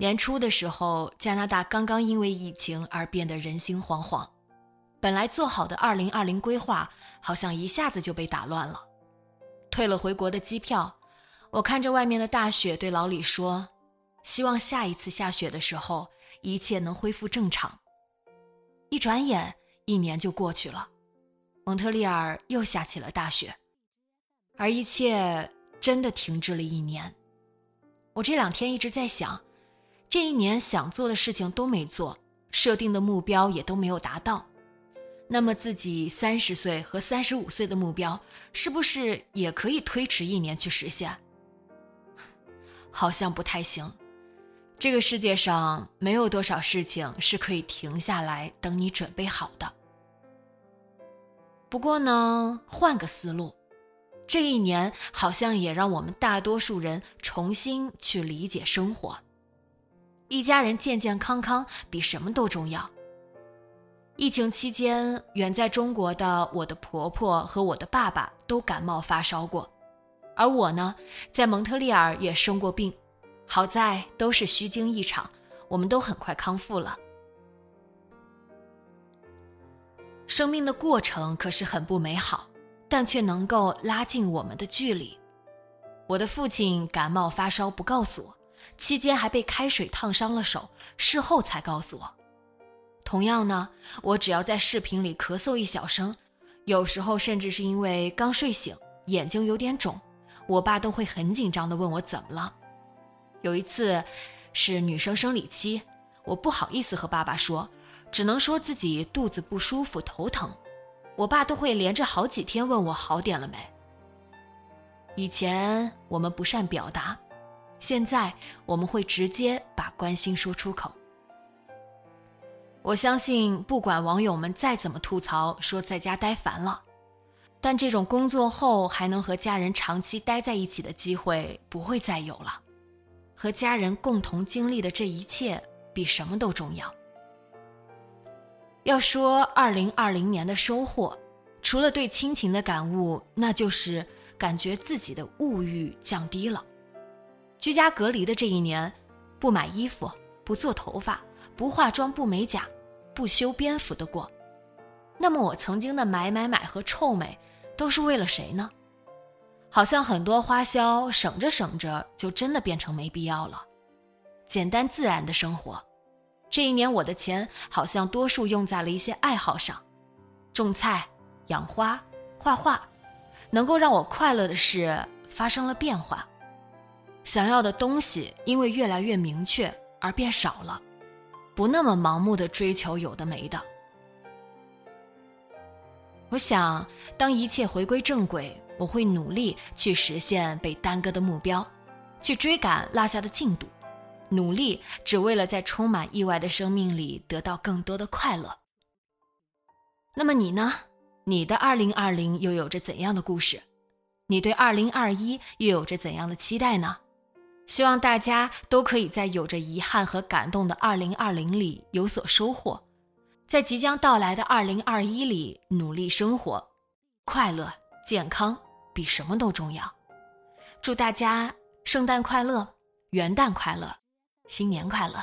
年初的时候，加拿大刚刚因为疫情而变得人心惶惶，本来做好的2020规划好像一下子就被打乱了。退了回国的机票，我看着外面的大雪，对老李说：“希望下一次下雪的时候，一切能恢复正常。”一转眼，一年就过去了，蒙特利尔又下起了大雪，而一切真的停滞了一年。我这两天一直在想。这一年想做的事情都没做，设定的目标也都没有达到，那么自己三十岁和三十五岁的目标是不是也可以推迟一年去实现？好像不太行。这个世界上没有多少事情是可以停下来等你准备好的。不过呢，换个思路，这一年好像也让我们大多数人重新去理解生活。一家人健健康康比什么都重要。疫情期间，远在中国的我的婆婆和我的爸爸都感冒发烧过，而我呢，在蒙特利尔也生过病，好在都是虚惊一场，我们都很快康复了。生命的过程可是很不美好，但却能够拉近我们的距离。我的父亲感冒发烧不告诉我。期间还被开水烫伤了手，事后才告诉我。同样呢，我只要在视频里咳嗽一小声，有时候甚至是因为刚睡醒，眼睛有点肿，我爸都会很紧张地问我怎么了。有一次是女生生理期，我不好意思和爸爸说，只能说自己肚子不舒服、头疼，我爸都会连着好几天问我好点了没。以前我们不善表达。现在我们会直接把关心说出口。我相信，不管网友们再怎么吐槽，说在家待烦了，但这种工作后还能和家人长期待在一起的机会不会再有了。和家人共同经历的这一切，比什么都重要。要说二零二零年的收获，除了对亲情的感悟，那就是感觉自己的物欲降低了。居家隔离的这一年，不买衣服，不做头发，不化妆，不美甲，不修边幅的过。那么我曾经的买买买和臭美，都是为了谁呢？好像很多花销省着省着，就真的变成没必要了。简单自然的生活，这一年我的钱好像多数用在了一些爱好上，种菜、养花、画画，能够让我快乐的事发生了变化。想要的东西因为越来越明确而变少了，不那么盲目的追求有的没的。我想，当一切回归正轨，我会努力去实现被耽搁的目标，去追赶落下的进度，努力只为了在充满意外的生命里得到更多的快乐。那么你呢？你的二零二零又有着怎样的故事？你对二零二一又有着怎样的期待呢？希望大家都可以在有着遗憾和感动的2020里有所收获，在即将到来的2021里努力生活，快乐健康比什么都重要。祝大家圣诞快乐，元旦快乐，新年快乐！